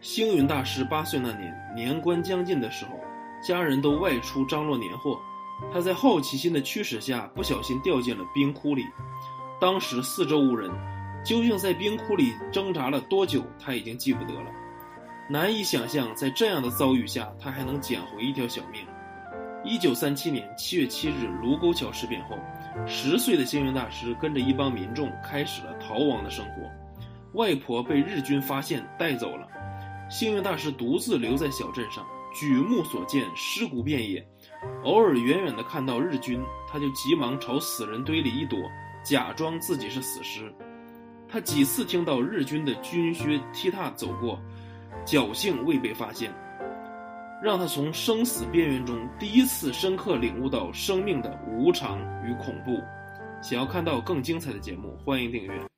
星云大师八岁那年，年关将近的时候，家人都外出张罗年货，他在好奇心的驱使下，不小心掉进了冰窟里。当时四周无人，究竟在冰窟里挣扎了多久，他已经记不得了。难以想象，在这样的遭遇下，他还能捡回一条小命。一九三七年七月七日卢沟桥事变后，十岁的星云大师跟着一帮民众开始了逃亡的生活。外婆被日军发现带走了。幸运大师独自留在小镇上，举目所见尸骨遍野。偶尔远远地看到日军，他就急忙朝死人堆里一躲，假装自己是死尸。他几次听到日军的军靴踢踏走过，侥幸未被发现，让他从生死边缘中第一次深刻领悟到生命的无常与恐怖。想要看到更精彩的节目，欢迎订阅。